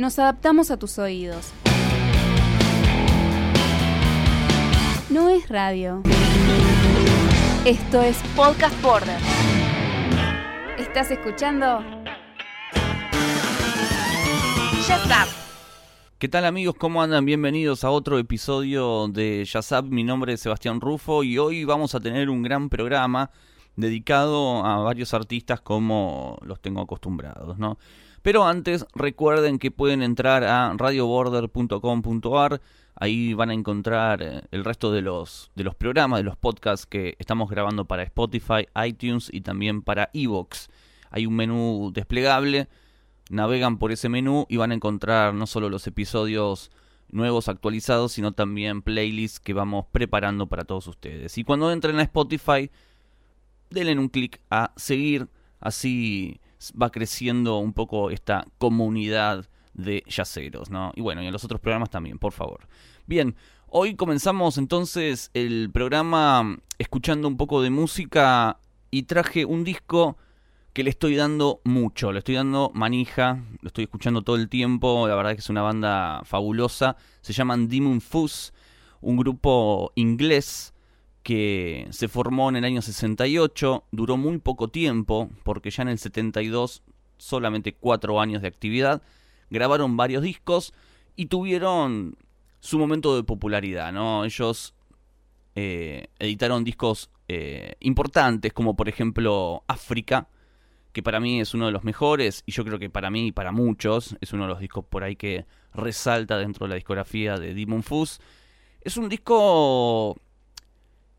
Nos adaptamos a tus oídos. No es radio. Esto es Podcast Border. ¿Estás escuchando? Shut up. ¿Qué tal amigos? ¿Cómo andan? Bienvenidos a otro episodio de Yazap. Mi nombre es Sebastián Rufo y hoy vamos a tener un gran programa dedicado a varios artistas como los tengo acostumbrados, ¿no? Pero antes recuerden que pueden entrar a radioborder.com.ar, ahí van a encontrar eh, el resto de los, de los programas, de los podcasts que estamos grabando para Spotify, iTunes y también para Evox. Hay un menú desplegable, navegan por ese menú y van a encontrar no solo los episodios nuevos actualizados, sino también playlists que vamos preparando para todos ustedes. Y cuando entren a Spotify, denle un clic a seguir, así va creciendo un poco esta comunidad de yaceros, ¿no? Y bueno, y en los otros programas también, por favor. Bien, hoy comenzamos entonces el programa escuchando un poco de música y traje un disco que le estoy dando mucho, le estoy dando manija, lo estoy escuchando todo el tiempo, la verdad que es una banda fabulosa, se llaman Demon Fuzz, un grupo inglés que se formó en el año 68, duró muy poco tiempo, porque ya en el 72, solamente cuatro años de actividad, grabaron varios discos y tuvieron su momento de popularidad, ¿no? Ellos eh, editaron discos eh, importantes, como por ejemplo África, que para mí es uno de los mejores, y yo creo que para mí y para muchos es uno de los discos por ahí que resalta dentro de la discografía de Demon Fuzz. Es un disco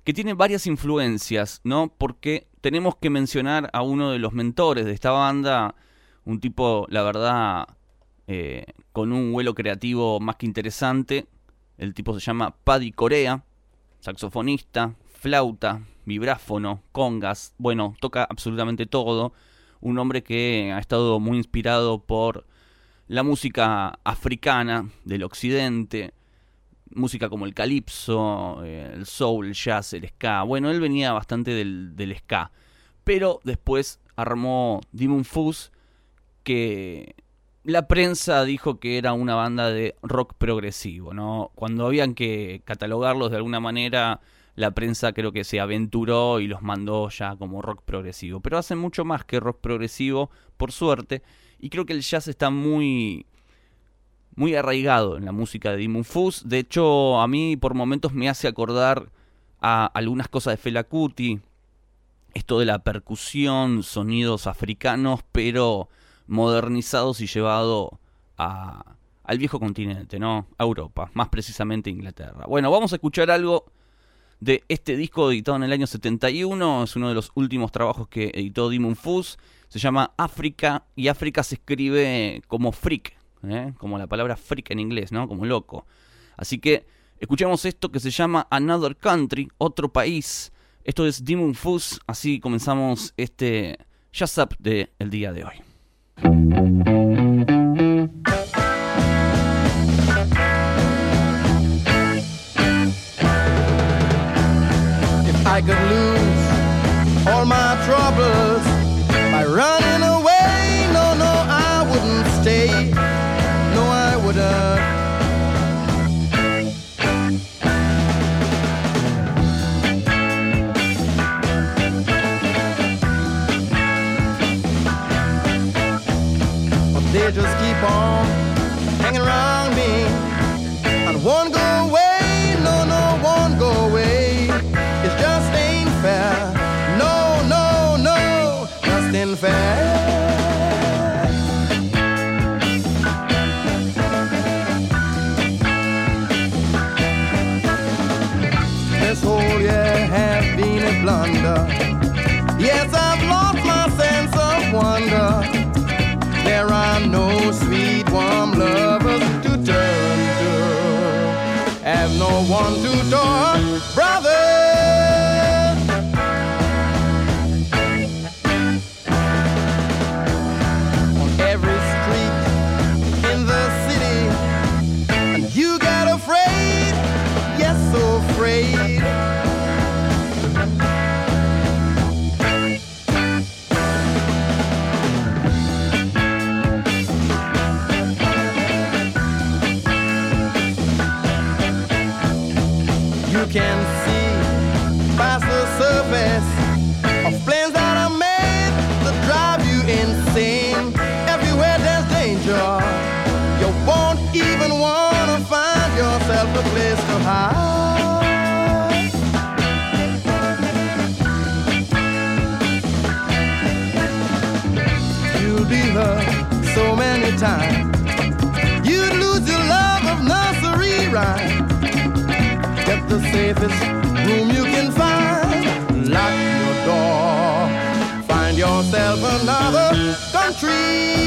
que tiene varias influencias, ¿no? Porque tenemos que mencionar a uno de los mentores de esta banda, un tipo, la verdad, eh, con un vuelo creativo más que interesante. El tipo se llama Paddy Corea, saxofonista, flauta, vibráfono, congas, bueno, toca absolutamente todo. Un hombre que ha estado muy inspirado por la música africana del occidente, música como el calipso, eh, el soul, el jazz, el ska. Bueno, él venía bastante del, del ska. Pero después armó Demon Fuzz, que la prensa dijo que era una banda de rock progresivo, ¿no? Cuando habían que catalogarlos de alguna manera, la prensa creo que se aventuró y los mandó ya como rock progresivo. Pero hacen mucho más que rock progresivo, por suerte. Y creo que el jazz está muy muy arraigado en la música de Dimmu Fuzz. De hecho, a mí por momentos me hace acordar a algunas cosas de Fela Kuti. Esto de la percusión, sonidos africanos, pero modernizados y llevado a, al viejo continente, ¿no? A Europa, más precisamente Inglaterra. Bueno, vamos a escuchar algo de este disco editado en el año 71. Es uno de los últimos trabajos que editó Dimmu Fuzz. Se llama África y África se escribe como freak, ¿eh? como la palabra freak en inglés, ¿no? Como loco. Así que escuchemos esto que se llama Another Country, otro país. Esto es Demon Fuzz, así comenzamos este Jazz Up del el día de hoy. Another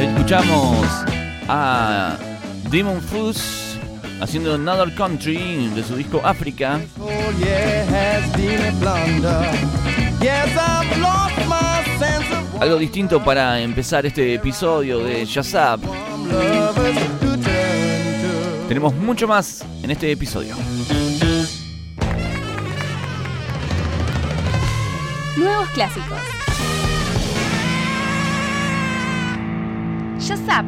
Escuchamos a Demon Fuzz haciendo Another Country de su disco África. Oh Algo distinto para empezar este episodio de to. Tenemos mucho más en este episodio. Nuevos clásicos. Shazap.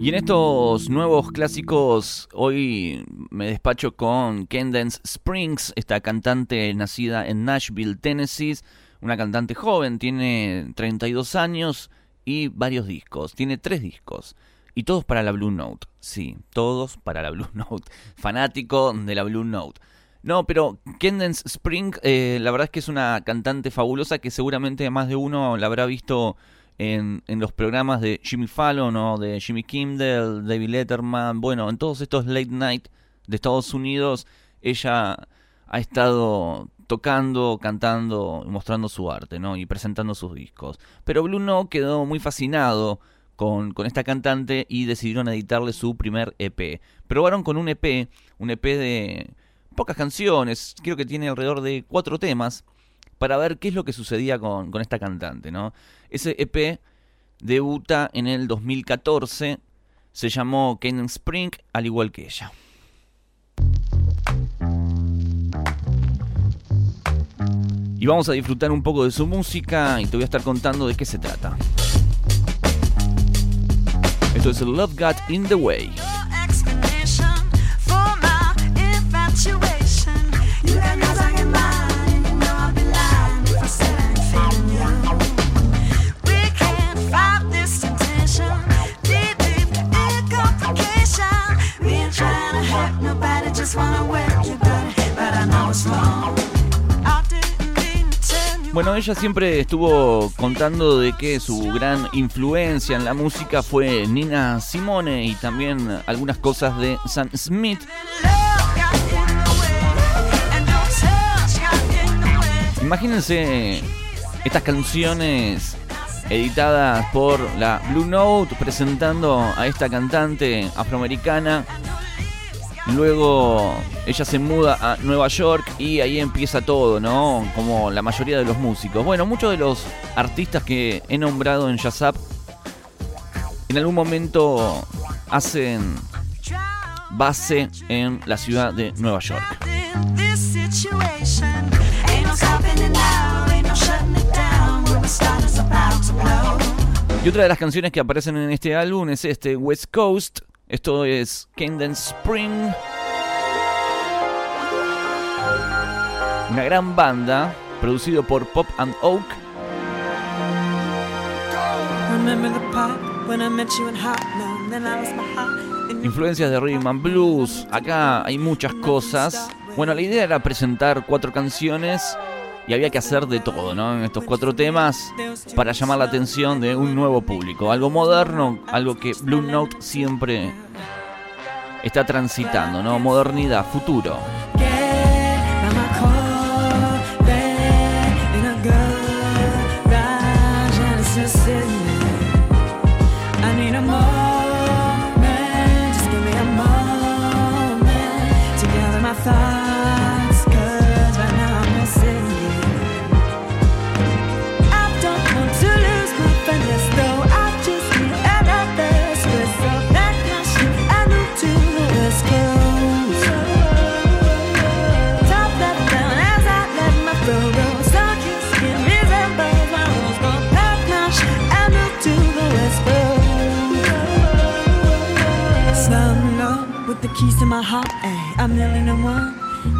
Y en estos nuevos clásicos, hoy me despacho con Kendance Springs, esta cantante nacida en Nashville, Tennessee, una cantante joven, tiene 32 años y varios discos, tiene tres discos. Y todos para la Blue Note, sí, todos para la Blue Note, fanático de la Blue Note. No, pero Kendance Spring, eh, la verdad es que es una cantante fabulosa que seguramente más de uno la habrá visto en, en los programas de Jimmy Fallon o de Jimmy Kimmel, David Letterman, bueno, en todos estos late night de Estados Unidos, ella ha estado tocando, cantando mostrando su arte, ¿no? Y presentando sus discos. Pero Blue Note quedó muy fascinado con, con esta cantante y decidieron editarle su primer EP. Probaron con un EP, un EP de pocas canciones, creo que tiene alrededor de cuatro temas, para ver qué es lo que sucedía con, con esta cantante, ¿no? Ese EP debuta en el 2014, se llamó Canaan Spring, al igual que ella. Y vamos a disfrutar un poco de su música y te voy a estar contando de qué se trata. Esto es Love Got in the Way. Ella siempre estuvo contando de que su gran influencia en la música fue Nina Simone y también algunas cosas de Sam Smith. Imagínense estas canciones editadas por la Blue Note presentando a esta cantante afroamericana. Luego ella se muda a Nueva York y ahí empieza todo, ¿no? Como la mayoría de los músicos. Bueno, muchos de los artistas que he nombrado en Shazap en algún momento hacen base en la ciudad de Nueva York. Y otra de las canciones que aparecen en este álbum es este West Coast. Esto es Kendance Spring. Una gran banda producido por Pop and Oak. Influencias de rhythm and blues. Acá hay muchas cosas. Bueno, la idea era presentar cuatro canciones y había que hacer de todo, ¿no? En estos cuatro temas para llamar la atención de un nuevo público. Algo moderno, algo que Blue Note siempre está transitando, ¿no? Modernidad, futuro.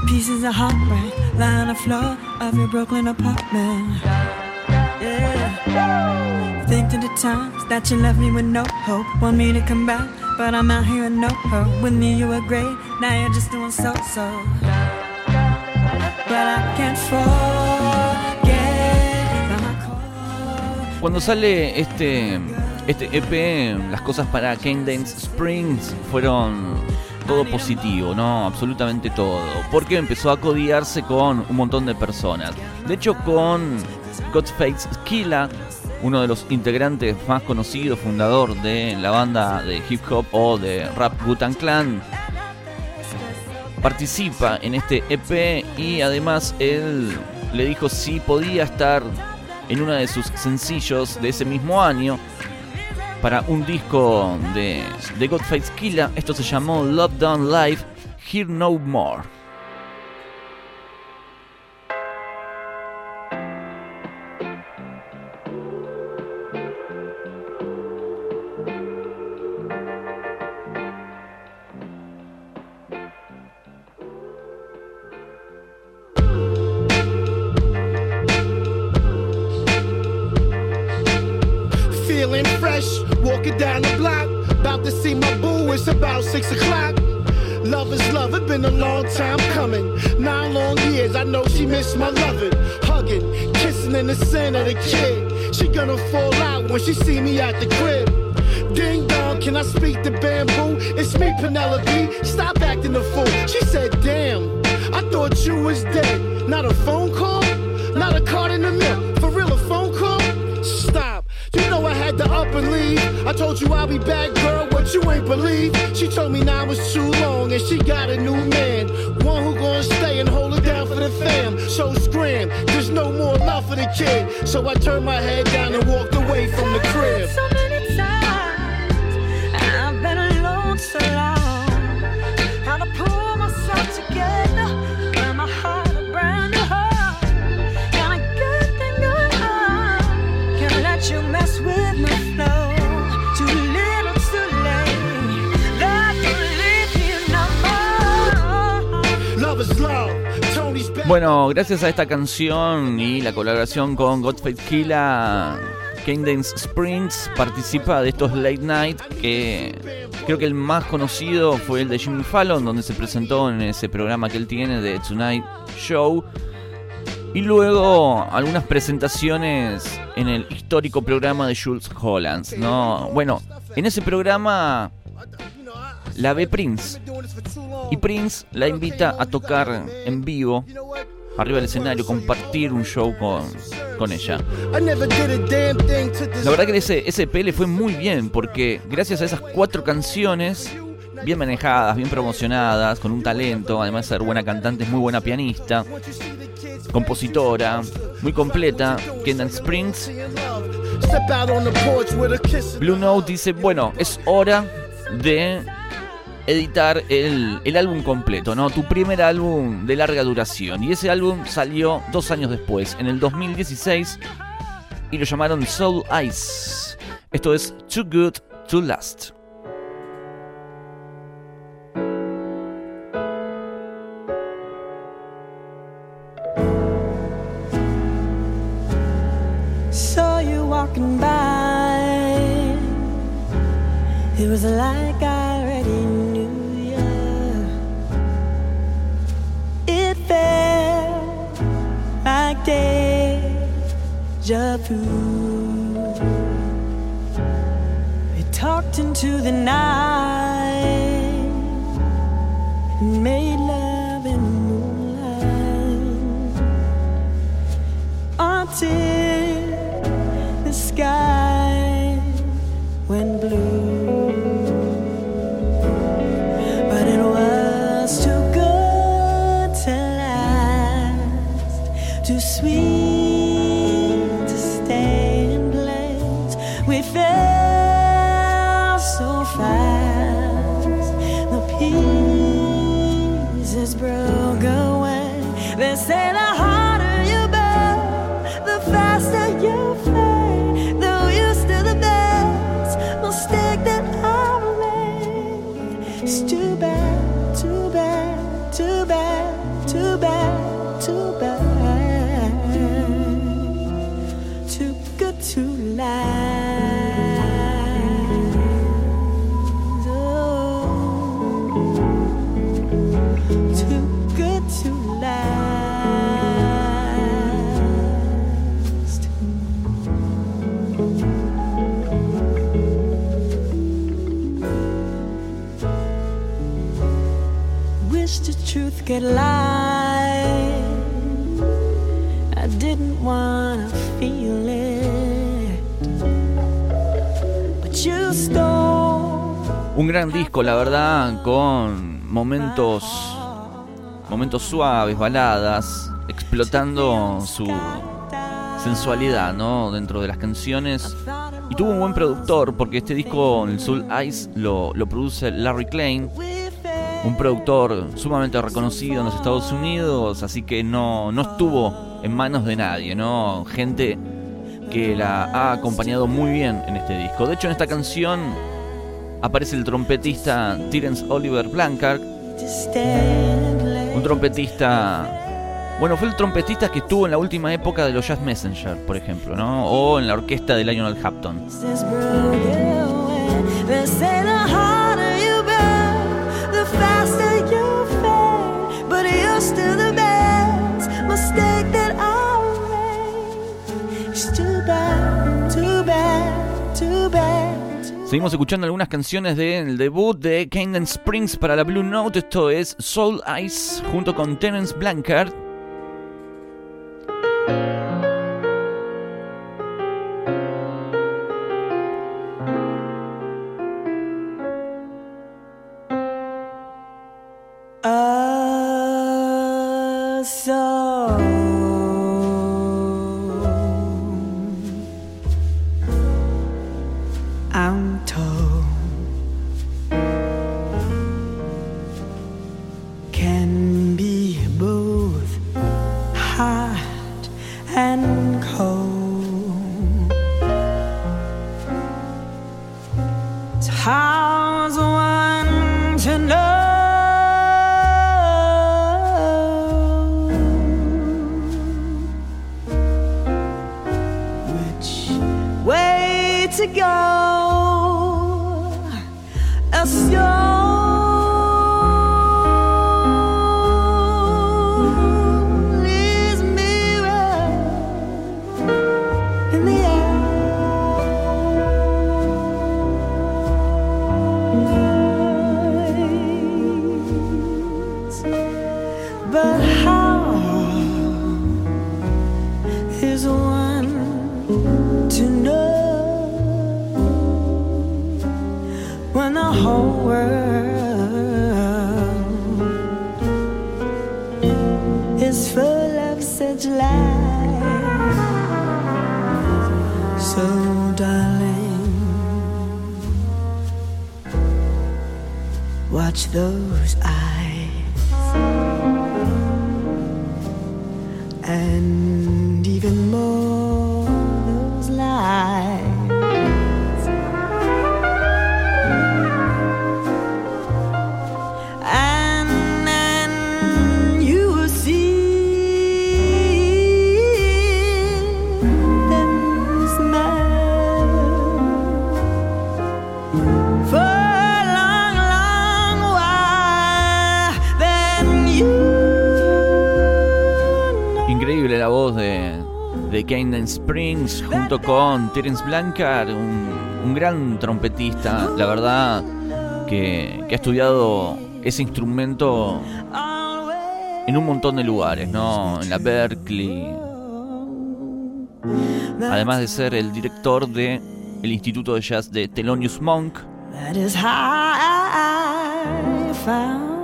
Pieces of heartbreak on the floor of your Brooklyn apartment. Yeah. Think to the times that you left me with no hope. Want me to come back, but I'm out here with no hope. With me you were great, now you're just doing so so. But I can't forget. Cuando sale este, este EP, las cosas para Kendance Springs fueron todo positivo, ¿no? Absolutamente todo. Porque empezó a codiarse con un montón de personas. De hecho, con Godface Killa, uno de los integrantes más conocidos, fundador de la banda de hip hop o de rap Wu-Tang Clan. Participa en este EP y además él le dijo si podía estar en uno de sus sencillos de ese mismo año para un disco de, de Godface Killa. Esto se llamó Love Done Live, Hear No More. The crib. Ding dong, can I speak to bamboo? It's me, Penelope. Stop acting a fool. She said, damn, I thought you was dead. Not a phone call, not a card in the mail. For real, a phone call? Stop. You know I had to up and leave. I told you I'll be back, girl. What you ain't believe? She told me now was too long and she got a new man. One who gonna stay and hold it down for the fam. So scram, for the kid. So I turned my head down and walked away from the crib. Bueno, gracias a esta canción y la colaboración con Godface Killa, Cadence Springs participa de estos late night que creo que el más conocido fue el de Jimmy Fallon, donde se presentó en ese programa que él tiene de Tonight Show. Y luego algunas presentaciones en el histórico programa de Jules Hollands, ¿no? Bueno, en ese programa la ve Prince. Y Prince la invita a tocar en vivo, arriba del escenario, compartir un show con, con ella. La verdad que ese, ese EP le fue muy bien, porque gracias a esas cuatro canciones, bien manejadas, bien promocionadas, con un talento, además de ser buena cantante, es muy buena pianista, compositora, muy completa, Kendall Springs. Blue Note dice, bueno, es hora de editar el, el álbum completo, ¿no? Tu primer álbum de larga duración. Y ese álbum salió dos años después, en el 2016, y lo llamaron Soul Ice. Esto es Too Good to Last. Walking by. It was like I deja vu. We talked into the night and made love in the moonlight until I didn't feel it, but. Un gran disco, la verdad, con momentos momentos suaves, baladas, explotando su sensualidad, ¿no? Dentro de las canciones. Y tuvo un buen productor, porque este disco, el Soul Eyes, lo, lo produce Larry Klein, un productor sumamente reconocido en los Estados Unidos, así que no, no estuvo en manos de nadie, ¿no? Gente que la ha acompañado muy bien en este disco. De hecho, en esta canción aparece el trompetista Terence Oliver Blanchard, un trompetista. Bueno, fue el trompetista que estuvo en la última época de los Jazz Messenger, por ejemplo, ¿no? O en la orquesta de Lionel Hampton. Seguimos escuchando algunas canciones del debut de Cadence Springs para la Blue Note. Esto es Soul Eyes junto con Terence Blanchard. Springs junto con Terence Blanchard, un, un gran trompetista, la verdad, que, que ha estudiado ese instrumento en un montón de lugares, ¿no? En la Berkeley, además de ser el director de el Instituto de Jazz de Thelonious Monk.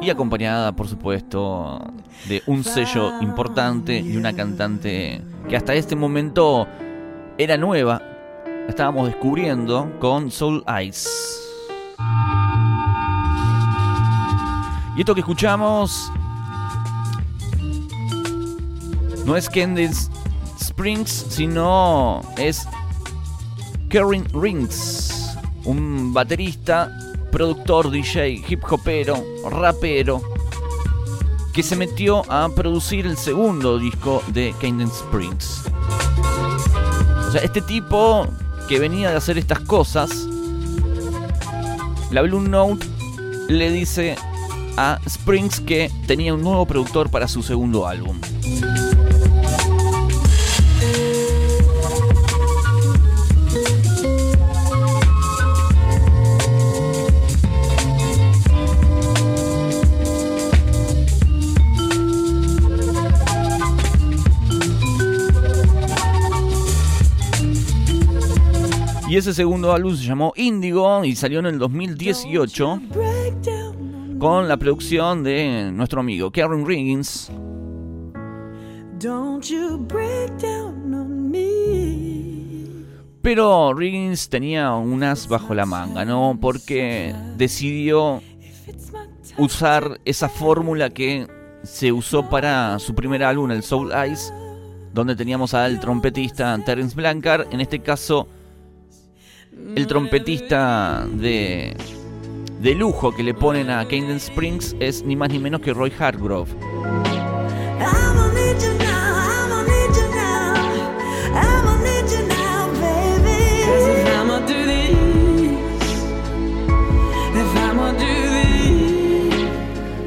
Y acompañada, por supuesto, de un sello importante y una cantante que hasta este momento era nueva, la estábamos descubriendo con Soul Eyes. Y esto que escuchamos no es Candice Springs, sino es Karen Rings, un baterista, productor, DJ, hip hopero, rapero, que se metió a producir el segundo disco de Cadence Springs. O sea, este tipo que venía de hacer estas cosas, la Blue Note le dice a Springs que tenía un nuevo productor para su segundo álbum. Y ese segundo álbum se llamó Indigo y salió en el 2018 Break down. con la producción de nuestro amigo Karen Riggins. Pero Riggins tenía un as bajo la manga, ¿no? Porque decidió usar esa fórmula que se usó para su primer álbum, el Soul Eyes, donde teníamos al trompetista Terence Blanchard, en este caso el trompetista de, de lujo que le ponen a Cadence Springs es ni más ni menos que Roy Hargrove.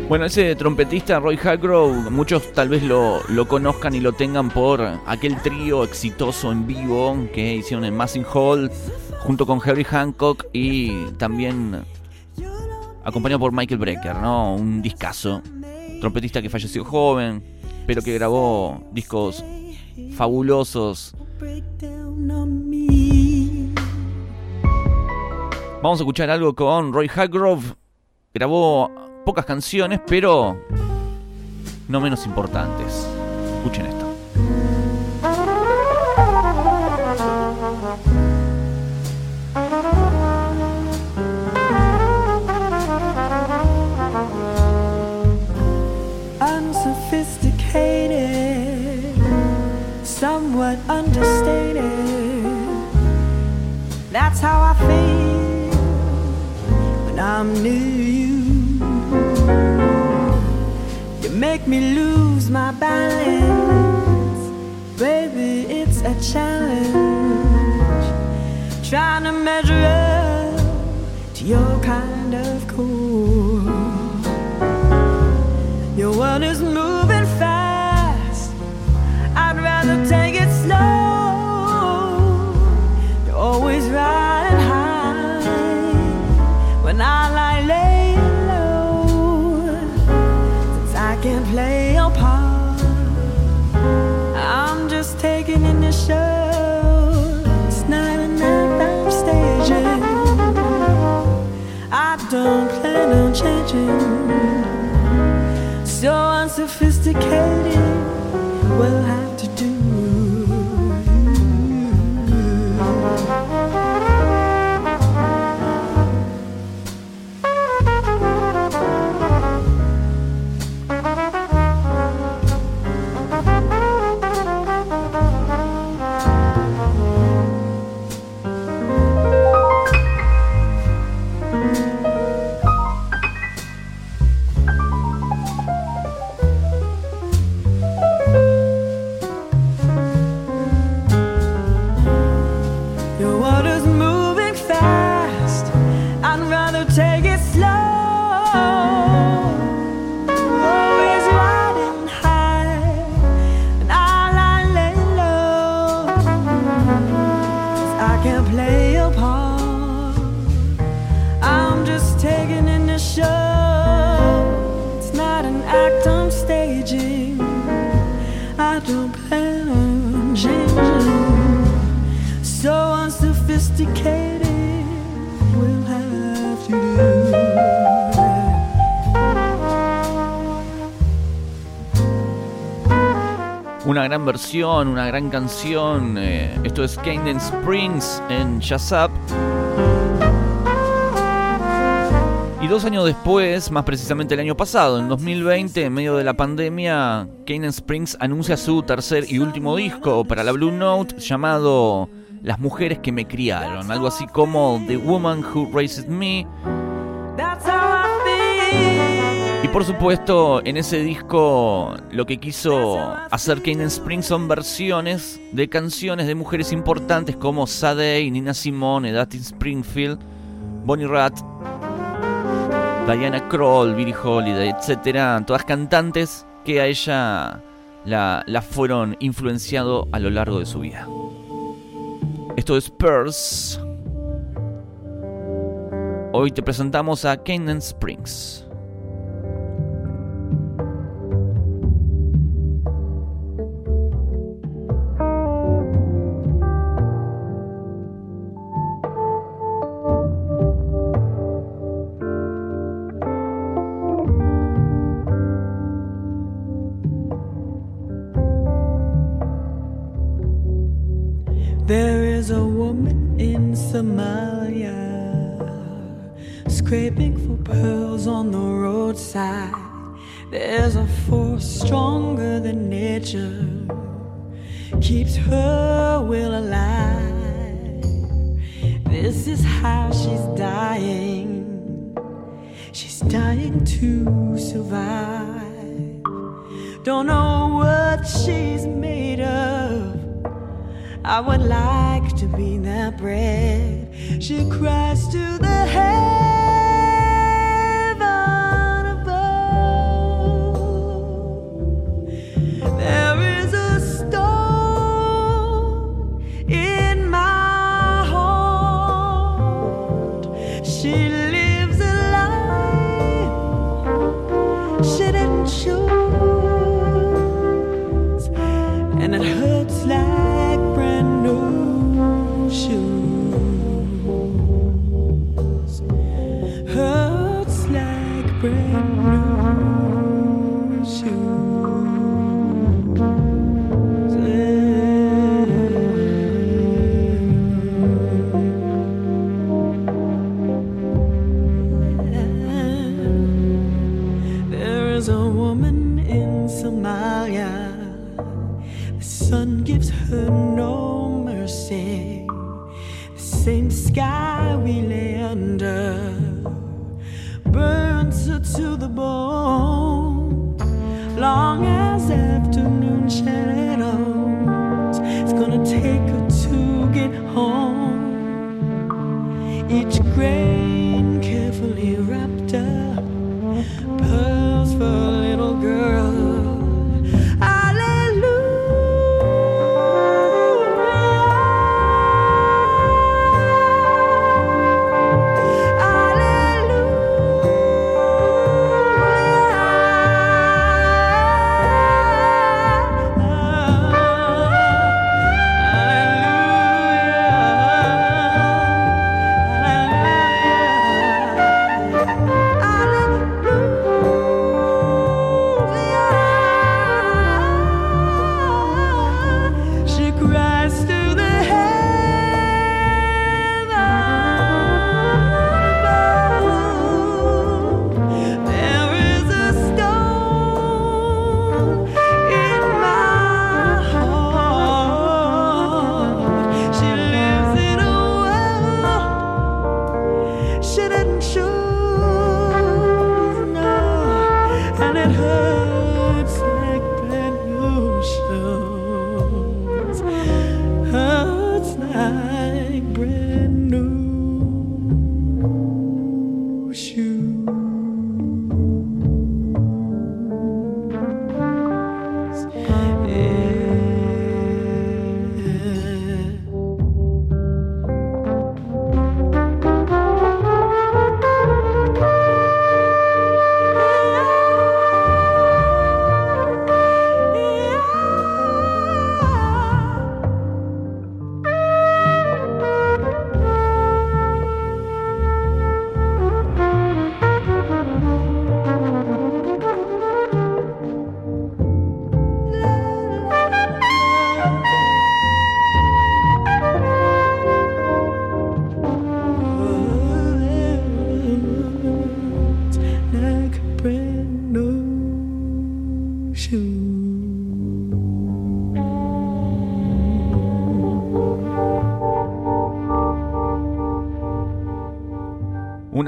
Bueno, ese trompetista Roy Hargrove, muchos tal vez lo, lo conozcan y lo tengan por aquel trío exitoso en vivo que hicieron en Massing Hall junto con Harry Hancock y también acompañado por Michael Brecker, ¿no? Un discazo. Trompetista que falleció joven, pero que grabó discos fabulosos. Vamos a escuchar algo con Roy Hargrove. Grabó pocas canciones, pero no menos importantes. Escuchen esto. That's how I feel when I'm near you. You make me lose my balance, baby. It's a challenge trying to measure up to your kind of cool. Your world is moving around changing, so unsophisticated. Well, I versión, una gran canción. eh, esto es Cadence Springs en Up. Y dos años después, más precisamente el año pasado, en 2020, en medio de la pandemia, Cadence Springs anuncia su tercer y último disco para la Blue Note llamado Las mujeres que me criaron. Algo así como The Woman Who Raised Me. Y por supuesto, en ese disco lo que quiso hacer Cadence Springs son versiones de canciones de mujeres importantes como Sade, Nina Simone, Dustin Springfield, Bonnie Raitt, Diana Kroll, Billie Holiday, etcétera, todas cantantes que a ella la, fueron influenciado a lo largo de su vida. Esto es Spurs. Hoy te presentamos a Cadence Springs.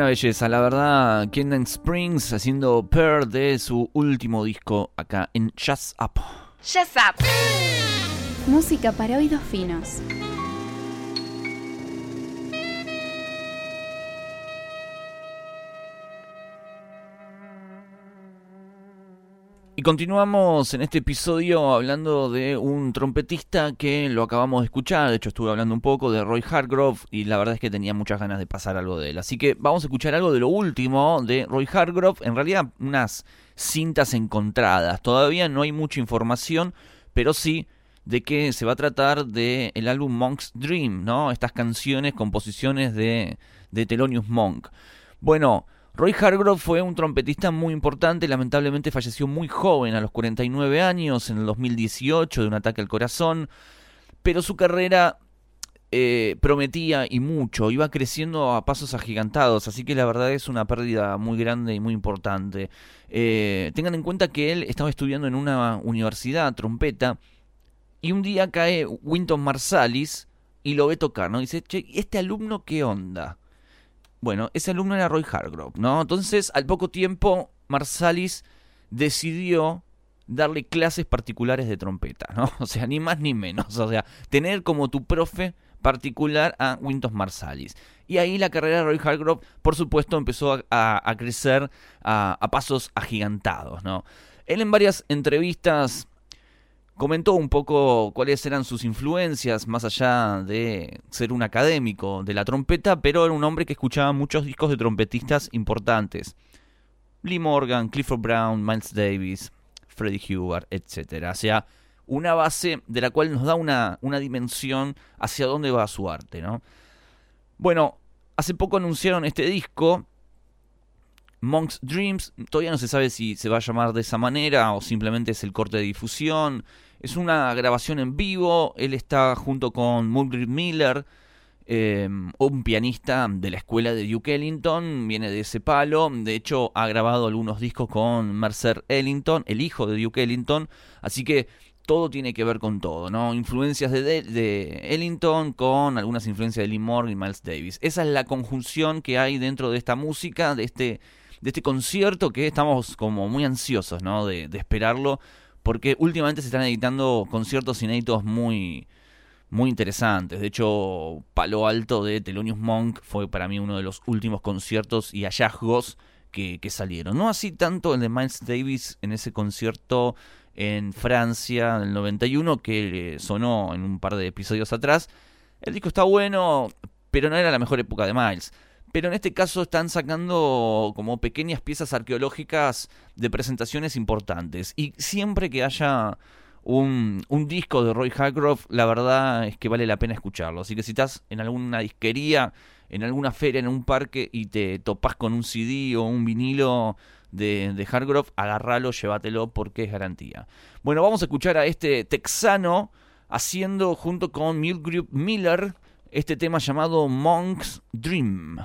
Belleza, la verdad, Kendall Springs haciendo Per de su último disco acá en Jazz Up. Jazz Up. Música para oídos finos. Y continuamos en este episodio hablando de un trompetista que lo acabamos de escuchar. De hecho, estuve hablando un poco de Roy Hargrove y la verdad es que tenía muchas ganas de pasar algo de él. Así que vamos a escuchar algo de lo último de Roy Hargrove. En realidad, unas cintas encontradas. Todavía no hay mucha información, pero sí de que se va a tratar del el álbum Monk's Dream, ¿no? Estas canciones, composiciones de, de Thelonious Monk. Bueno, Roy Hargrove fue un trompetista muy importante, lamentablemente falleció muy joven, a los 49 años, en el 2018, de un ataque al corazón, pero su carrera eh, prometía y mucho, iba creciendo a pasos agigantados, así que la verdad es una pérdida muy grande y muy importante. Eh, tengan en cuenta que él estaba estudiando en una universidad, trompeta, y un día cae Winton Marsalis y lo ve tocar, ¿no? Dice, che, ¿este alumno qué onda? Bueno, ese alumno era Roy Hargrove, ¿no? Entonces, al poco tiempo, Marsalis decidió darle clases particulares de trompeta, ¿no? O sea, ni más ni menos. O sea, tener como tu profe particular a Winton Marsalis. Y ahí la carrera de Roy Hargrove, por supuesto, empezó a, crecer a, a pasos agigantados, ¿no? Él en varias entrevistas comentó un poco cuáles eran sus influencias, más allá de ser un académico de la trompeta, pero era un hombre que escuchaba muchos discos de trompetistas importantes. Lee Morgan, Clifford Brown, Miles Davis, Freddie Hubbard, etc. O sea, una base de la cual nos da una, una dimensión hacia dónde va su arte, ¿no? Bueno, hace poco anunciaron este disco, Monk's Dreams, todavía no se sabe si se va a llamar de esa manera o simplemente es el corte de difusión. Es una grabación en vivo, él está junto con Mulgrew Miller, eh, un pianista de la escuela de Duke Ellington, viene de ese palo, de hecho ha grabado algunos discos con Mercer Ellington, el hijo de Duke Ellington, así que todo tiene que ver con todo, ¿no? Influencias de Ellington con algunas influencias de Lee Morgan y Miles Davis. Esa es la conjunción que hay dentro de esta música, de este, de este concierto que estamos como muy ansiosos, ¿no? De, de esperarlo, porque últimamente se están editando conciertos inéditos muy, muy interesantes. De hecho, Palo Alto de Thelonious Monk fue para mí uno de los últimos conciertos y hallazgos que, salieron. No así tanto el de Miles Davis en ese concierto en Francia del 91 que sonó en un par de episodios atrás. El disco está bueno, pero no era la mejor época de Miles. Pero en este caso están sacando como pequeñas piezas arqueológicas de presentaciones importantes. Y siempre que haya un, un disco de Roy Hargrove, la verdad es que vale la pena escucharlo. Así que si estás en alguna disquería, en alguna feria, en un parque y te topás con un CD o un vinilo de, de Hargrove, agarralo, llévatelo porque es garantía. Bueno, vamos a escuchar a este texano haciendo junto con Mulgrew Miller este tema llamado Monk's Dream.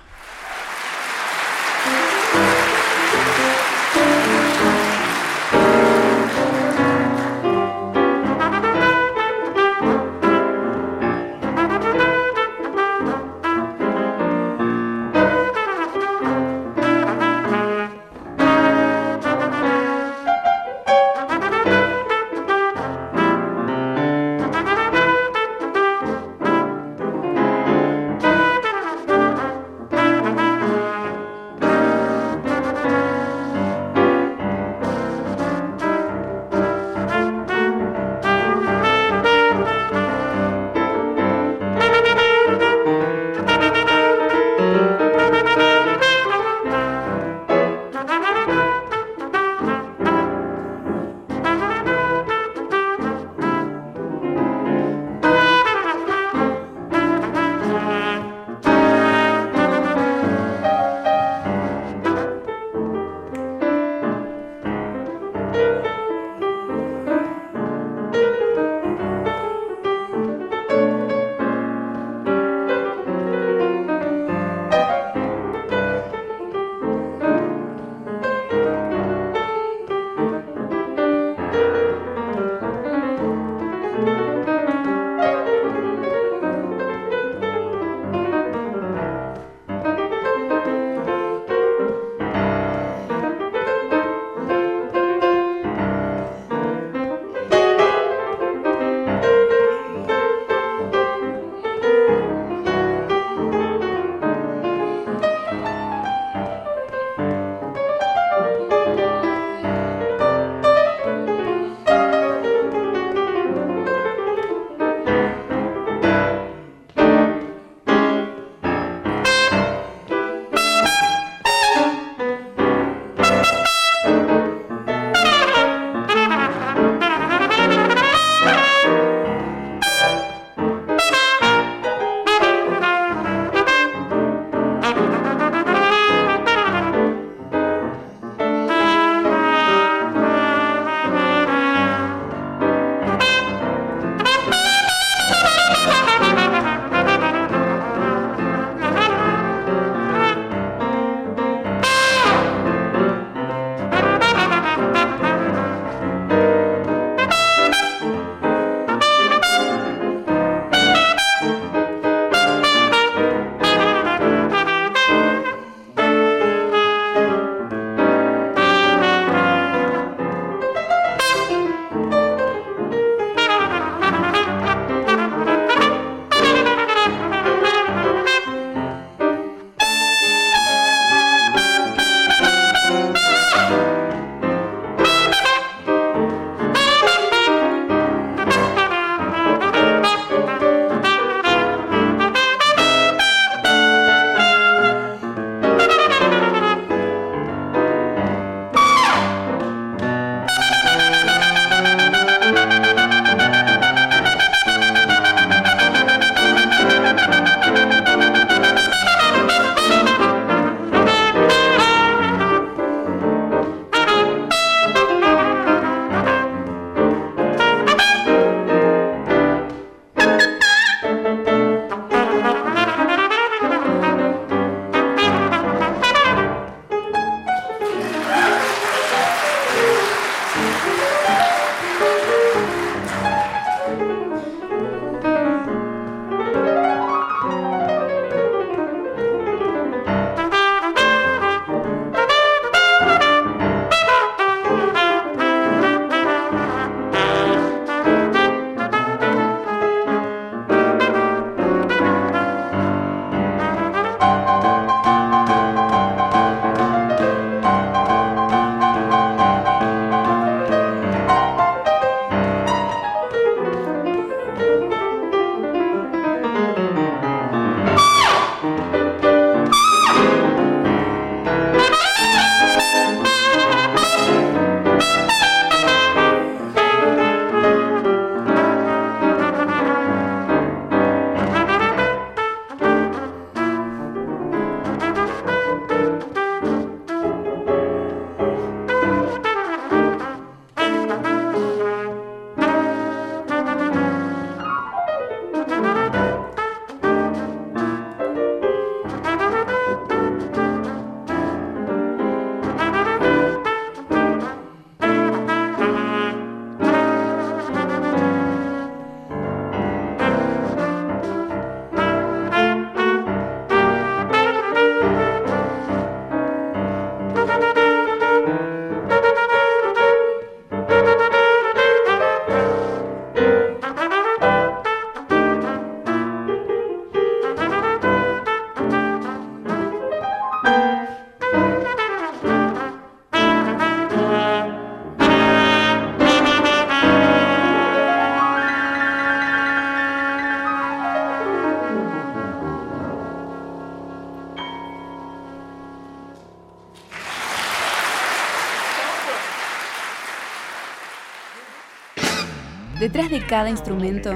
Detrás de cada instrumento,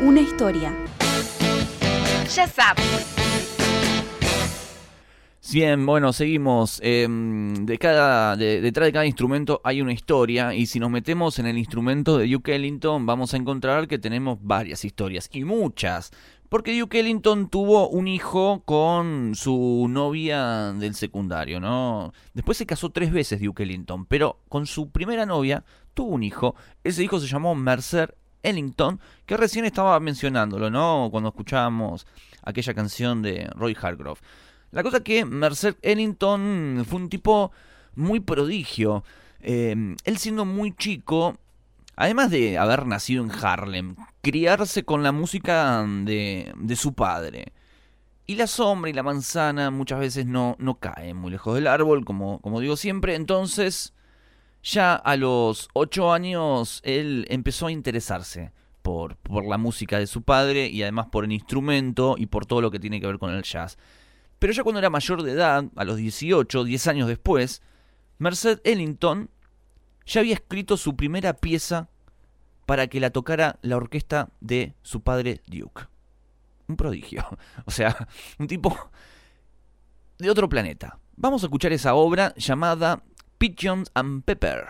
una historia. Ya sabes. Bien, bueno, seguimos. Em, de cada, de- detrás de cada instrumento hay una historia y si nos metemos en el instrumento de Duke Ellington vamos a encontrar que tenemos varias historias y muchas. Porque Duke Ellington tuvo un hijo con su novia del secundario, ¿no? Después se casó tres veces Duke Ellington, pero con su primera novia tuvo un hijo. Ese hijo se llamó Mercer Ellington, que recién estaba mencionándolo, ¿no? Cuando escuchábamos aquella canción de Roy Hargrove. La cosa que Mercer Ellington fue un tipo muy prodigio. Eh, él siendo muy chico, además de haber nacido en Harlem, criarse con la música de, de su padre. Y la sombra y la manzana muchas veces no, no caen muy lejos del árbol, como, como digo siempre. Entonces, ya a los ocho años, él empezó a interesarse por, por la música de su padre y además por el instrumento y por todo lo que tiene que ver con el jazz. Pero ya cuando era mayor de edad, a los 18, 10 años después, Merced Ellington ya había escrito su primera pieza para que la tocara la orquesta de su padre Duke. Un prodigio. O sea, un tipo de otro planeta. Vamos a escuchar esa obra llamada Pigeons and Pepper.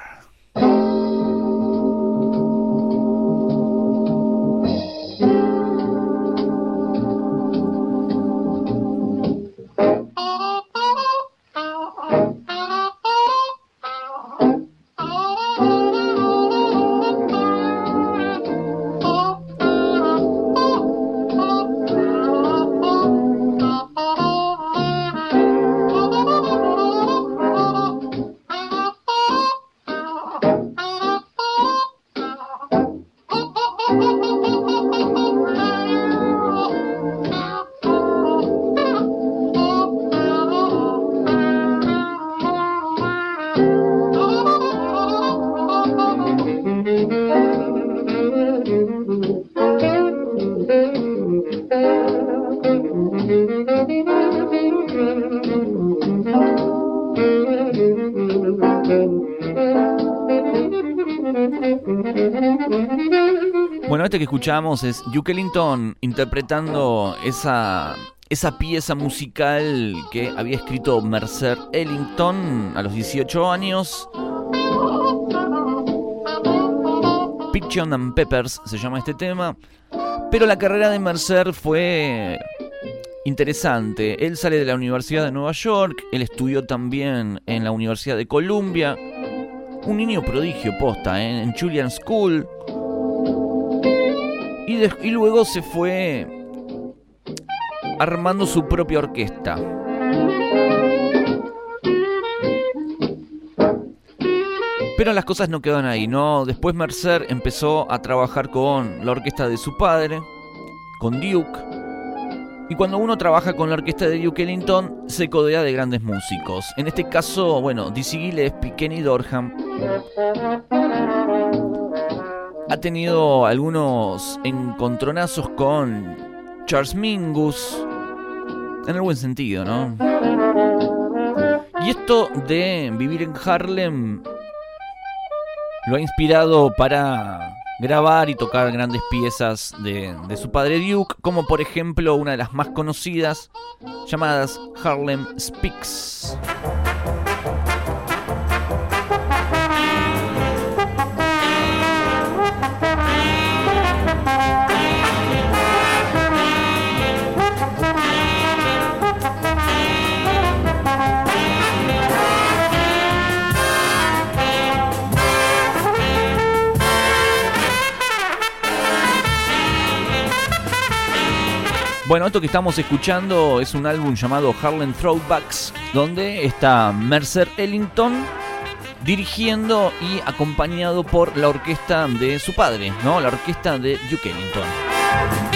Escuchamos es Duke Ellington interpretando esa, esa pieza musical que había escrito Mercer Ellington a los 18 años. Pigeon and Peppers se llama este tema. Pero la carrera de Mercer fue interesante. Él sale de la Universidad de Nueva York, él estudió también en la Universidad de Columbia. Un niño prodigio posta, ¿eh? en Julian School. Y, luego se fue armando su propia orquesta. Pero las cosas no quedan ahí, ¿no? Después Mercer empezó a trabajar con la orquesta de su padre, con Duke. Y cuando uno trabaja con la orquesta de Duke Ellington, se codea de grandes músicos. En este caso, bueno, Dizzy Gillespie, Kenny Dorham. Ha tenido algunos encontronazos con Charles Mingus. En el buen sentido, ¿no? Y esto de vivir en Harlem lo ha inspirado para grabar y tocar grandes piezas de, su padre Duke, como por ejemplo una de las más conocidas, llamadas Harlem Speaks. Bueno, esto que estamos escuchando es un álbum llamado Harlem Throwbacks, donde está Mercer Ellington dirigiendo y acompañado por la orquesta de su padre, ¿no? La orquesta de Duke Ellington.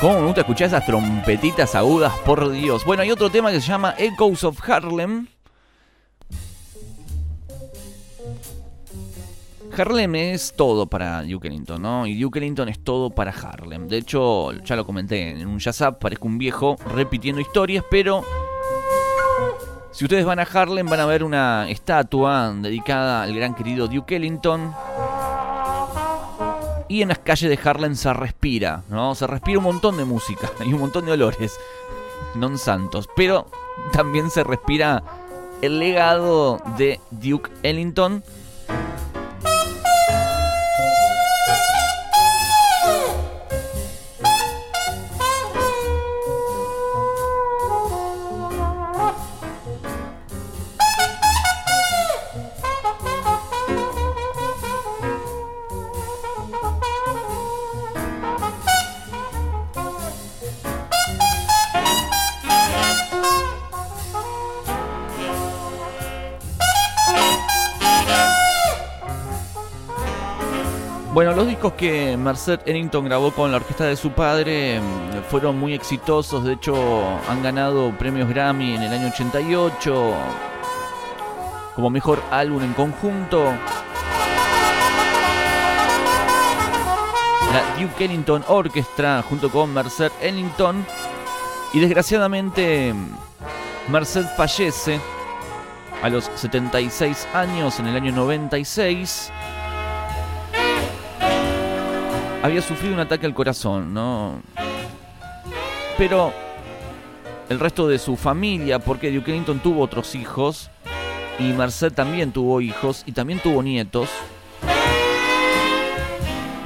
Cómo me gusta escuchar esas trompetitas agudas, por Dios. Bueno, hay otro tema que se llama Echoes of Harlem. Harlem es todo para Duke Ellington, ¿no? Y Duke Ellington es todo para Harlem. De hecho, ya lo comenté en un jazz parezco un viejo repitiendo historias, pero si ustedes van a Harlem van a ver una estatua dedicada al gran querido Duke Ellington. Y en las calles de Harlem se respira, ¿no? Se respira un montón de música y un montón de olores, non santos. Pero también se respira el legado de Duke Ellington. Los discos que Merced Ellington grabó con la orquesta de su padre mm, fueron muy exitosos, de hecho han ganado premios Grammy en el año 88 como mejor álbum en conjunto. La Duke Ellington Orchestra junto con Merced Ellington y desgraciadamente Merced fallece a los 76 años en el año 96 había sufrido un ataque al corazón, ¿no? Pero el resto de su familia, porque Duke Ellington tuvo otros hijos, y Merced también tuvo hijos, y también tuvo nietos,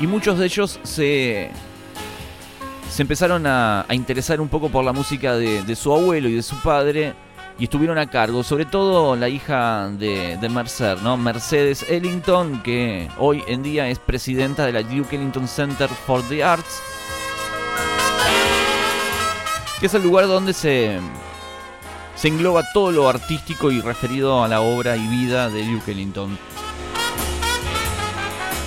y muchos de ellos se, se empezaron a, a interesar un poco por la música de, de su abuelo y de su padre, y estuvieron a cargo, sobre todo la hija de, de Mercer, ¿no? Mercedes Ellington, que hoy en día es presidenta de la Duke Ellington Center for the Arts, que es el lugar donde se, se engloba todo lo artístico y referido a la obra y vida de Duke Ellington.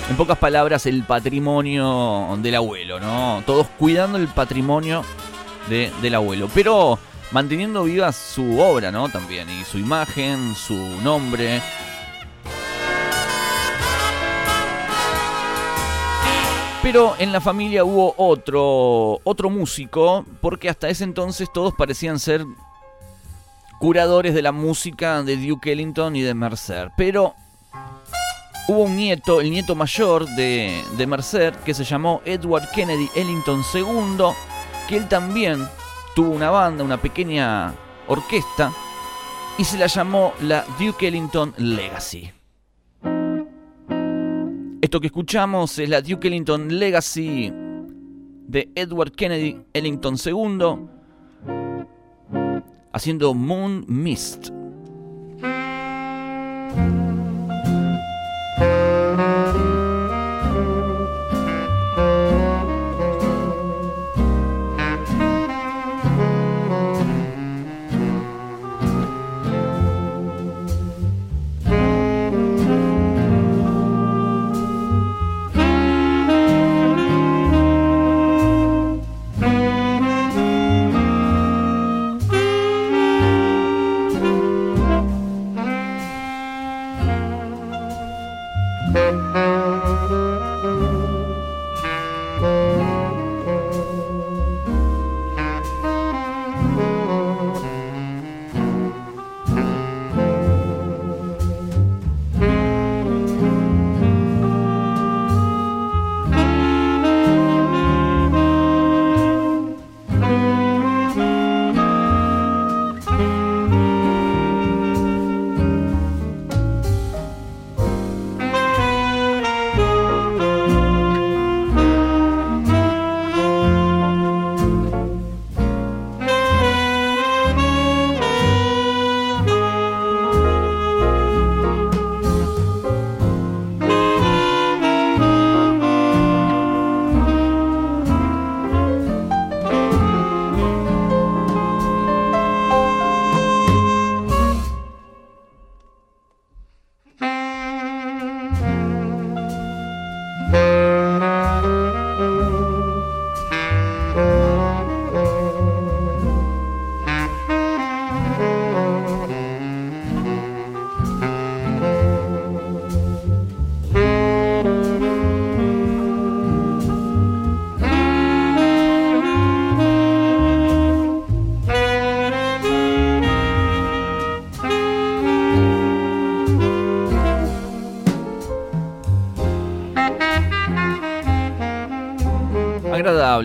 En pocas palabras, el patrimonio del abuelo, ¿no? Todos cuidando el patrimonio de- del abuelo. Pero manteniendo viva su obra, ¿no? También, y su imagen, su nombre. Pero en la familia hubo otro, otro músico, porque hasta ese entonces todos parecían ser curadores de la música de Duke Ellington y de Mercer. Pero hubo un nieto, el nieto mayor de, de Mercer, que se llamó Edward Kennedy Ellington II, que él también tuvo una banda, una pequeña orquesta, y se la llamó la Duke Ellington Legacy. Esto que escuchamos es la Duke Ellington Legacy de Edward Kennedy Ellington II, haciendo Moon Mist.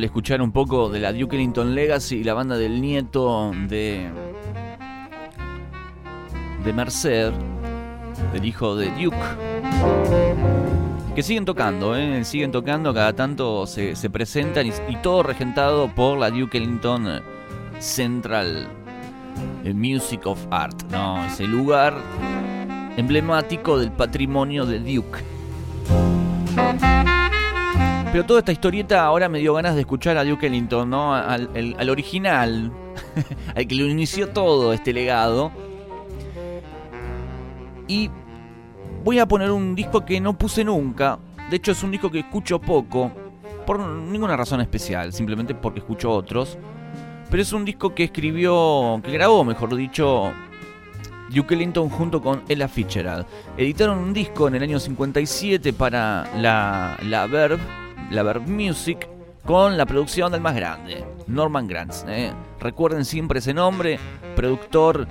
Escuchar un poco de la Duke Ellington Legacy, la banda del nieto de. de Merced, del hijo de Duke. Que siguen tocando, ¿eh? siguen tocando, cada tanto se, se presentan y, y todo regentado por la Duke Ellington Central eh, Music of Art, ¿no? Ese lugar emblemático del patrimonio de Duke. Pero toda esta historieta ahora me dio ganas de escuchar a Duke Ellington, ¿no? Al, original, al que lo inició todo este legado. Y voy a poner un disco que no puse nunca. De hecho, es un disco que escucho poco. Por ninguna razón especial, simplemente porque escucho otros. Pero es un disco que escribió, que grabó, mejor dicho, Duke Ellington junto con Ella Fitzgerald. Editaron un disco en el año 57 para la, la Verve, la Verve Music, con la producción del más grande, Norman Granz. ¿eh? Recuerden siempre ese nombre, productor,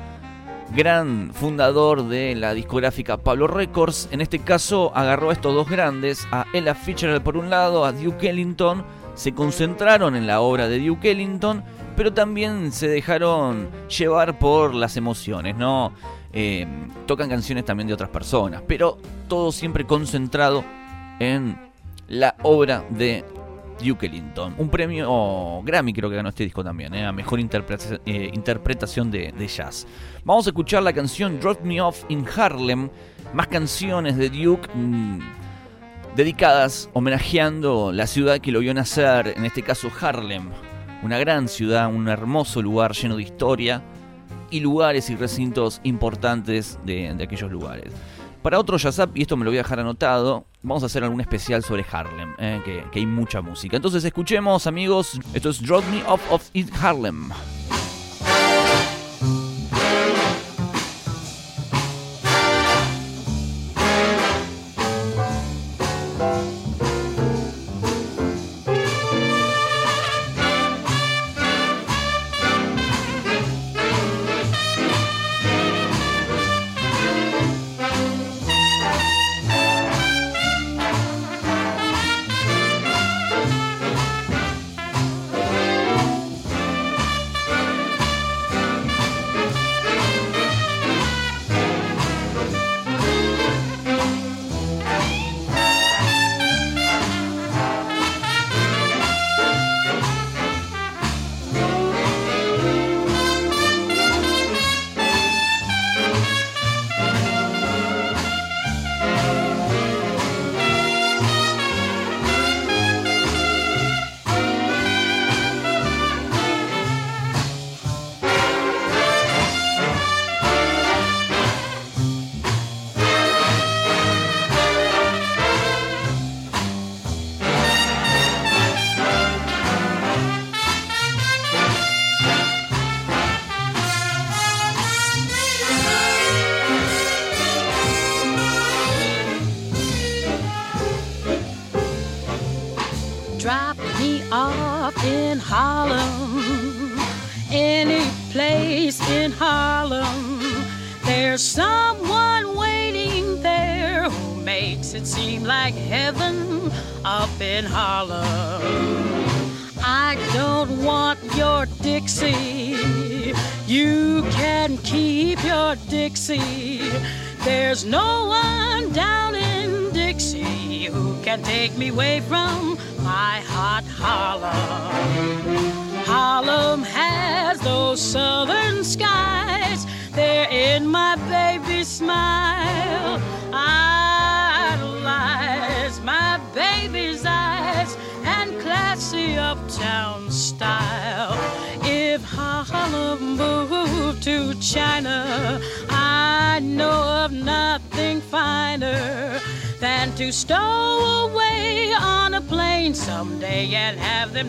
gran fundador de la discográfica Pablo Records. En este caso agarró a estos dos grandes, a Ella Fitzgerald por un lado, a Duke Ellington. Se concentraron en la obra de Duke Ellington, pero también se dejaron llevar por las emociones, ¿no? Eh, tocan canciones también de otras personas, pero todo siempre concentrado en la obra de Duke Ellington. Un premio Grammy creo que ganó este disco también, ¿eh? a mejor eh, interpretación de, jazz. Vamos a escuchar la canción Drop Me Off in Harlem, más canciones de Duke mm, dedicadas, homenajeando la ciudad que lo vio nacer, en este caso Harlem, una gran ciudad, un hermoso lugar lleno de historia y lugares y recintos importantes de aquellos lugares. Para otro Jazzap, y esto me lo voy a dejar anotado, vamos a hacer algún especial sobre Harlem, eh, que, hay mucha música. Entonces escuchemos amigos, esto es Drop Me Off of in Harlem.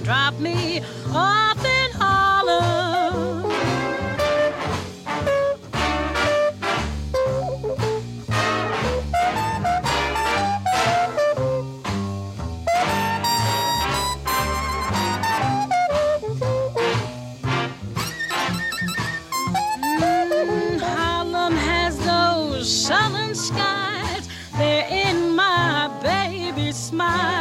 Drop me off in Harlem. Mm, Harlem has those southern skies. They're in my baby's smile.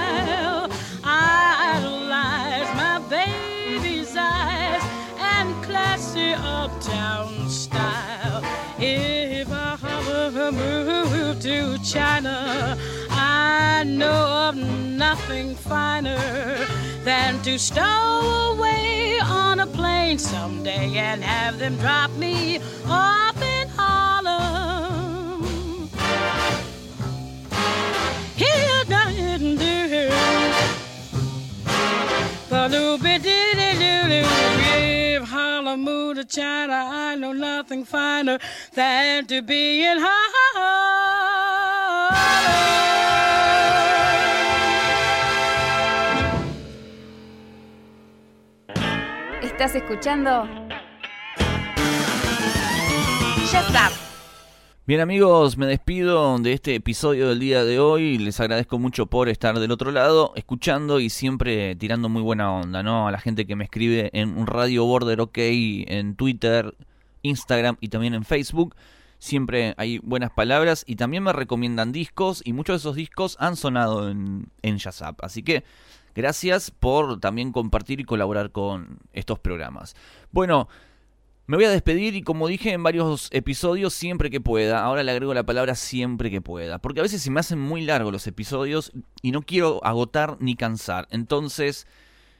China, I know of nothing finer than to stow away on a plane someday and have them drop me off in Harlem. Here, didn't do. Ba-doo-ba-dee-dee-doo-doo. If Harlem to China, I know nothing finer than to be in Harlem. ¿Estás escuchando? Bien amigos, me despido de este episodio del día de hoy. Les agradezco mucho por estar del otro lado, escuchando y siempre tirando muy buena onda, ¿no? A la gente que me escribe en Radio Border OK, en Twitter, Instagram y también en Facebook. Siempre hay buenas palabras y también me recomiendan discos y muchos de esos discos han sonado en, en Shazap. Así que gracias por también compartir y colaborar con estos programas. Bueno, me voy a despedir y como dije en varios episodios, siempre que pueda. Ahora le agrego la palabra siempre que pueda. Porque a veces se me hacen muy largos los episodios y no quiero agotar ni cansar. Entonces,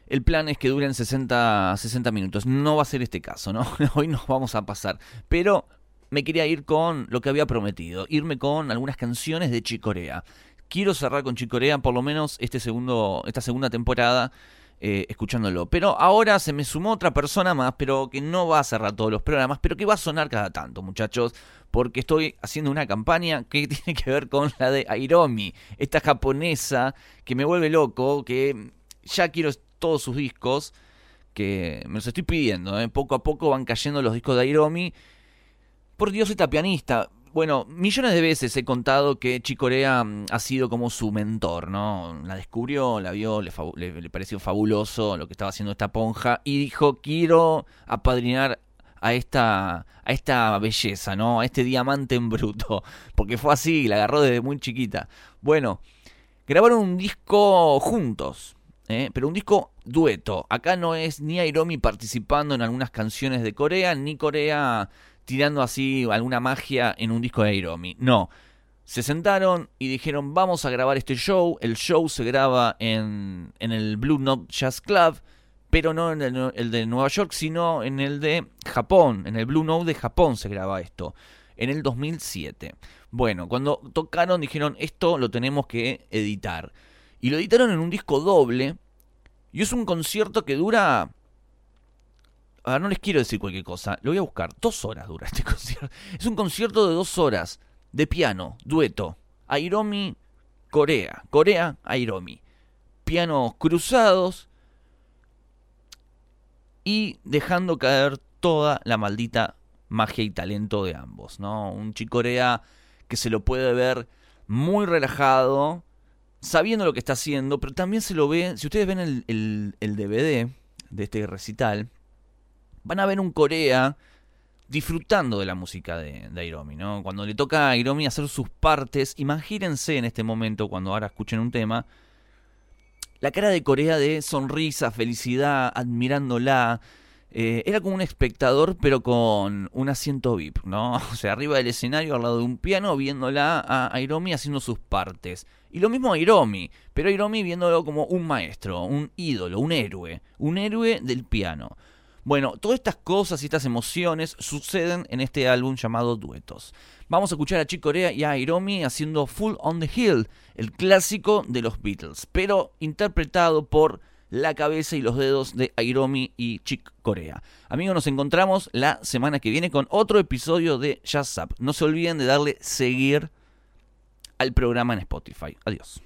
el plan es que duren 60, 60 minutos. No va a ser este caso, ¿no? Hoy nos vamos a pasar. Pero me quería ir con lo que había prometido. Irme con algunas canciones de Chicorea. Quiero cerrar con Chicorea por lo menos este segundo, esta segunda temporada eh, escuchándolo. Pero ahora se me sumó otra persona más, pero que no va a cerrar todos los programas, pero que va a sonar cada tanto, muchachos, porque estoy haciendo una campaña que tiene que ver con la de Airomi, esta japonesa que me vuelve loco, que ya quiero todos sus discos, que me los estoy pidiendo, ¿eh? poco a poco van cayendo los discos de Airomi. Por Dios, esta pianista. Bueno, millones de veces he contado que Chicorea mm, ha sido como su mentor, ¿no? La descubrió, la vio, le pareció fabuloso lo que estaba haciendo esta ponja y dijo, quiero apadrinar a esta, a esta belleza, ¿no? A este diamante en bruto. Porque fue así, la agarró desde muy chiquita. Bueno, grabaron un disco juntos, ¿eh? pero un disco dueto. Acá no es ni Airomi participando en algunas canciones de Corea, ni Corea tirando así alguna magia en un disco de Airomi. No. Se sentaron y dijeron, vamos a grabar este show. El show se graba en, en el Blue Note Jazz Club, pero no en el, el de Nueva York, sino en el de Japón. En el Blue Note de Japón se graba esto, en el 2007. Bueno, cuando tocaron dijeron, esto lo tenemos que editar. Y lo editaron en un disco doble. Y es un concierto que dura Ahora no les quiero decir cualquier cosa, lo voy a buscar. Dos horas dura este concierto. Es un concierto de dos horas, de piano, dueto. Airomi, Corea. Corea, Airomi. Pianos cruzados y dejando caer toda la maldita magia y talento de ambos, ¿no? Un Chicorea que se lo puede ver muy relajado, sabiendo lo que está haciendo, pero también se lo ve, si ustedes ven el, el- el DVD de este recital, van a ver un Corea disfrutando de la música de, de ¿no? Cuando le toca a Airomi hacer sus partes, imagínense en este momento, cuando ahora escuchen un tema, la cara de Corea de sonrisa, felicidad, admirándola. Eh, era como un espectador, pero con un asiento VIP, ¿no? O sea, arriba del escenario, al lado de un piano, viéndola a Airomi haciendo sus partes. Y lo mismo a Airomi, pero Airomi viéndolo como un maestro, un ídolo, un héroe, un héroe del piano. Bueno, todas estas cosas y estas emociones suceden en este álbum llamado Duetos. Vamos a escuchar a Chick Corea y a Hiromi haciendo Full on the Hill, el clásico de los Beatles, pero interpretado por la cabeza y los dedos de Hiromi y Chick Corea. Amigos, nos encontramos la semana que viene con otro episodio de Jazz Up. No se olviden de darle seguir al programa en Spotify. Adiós.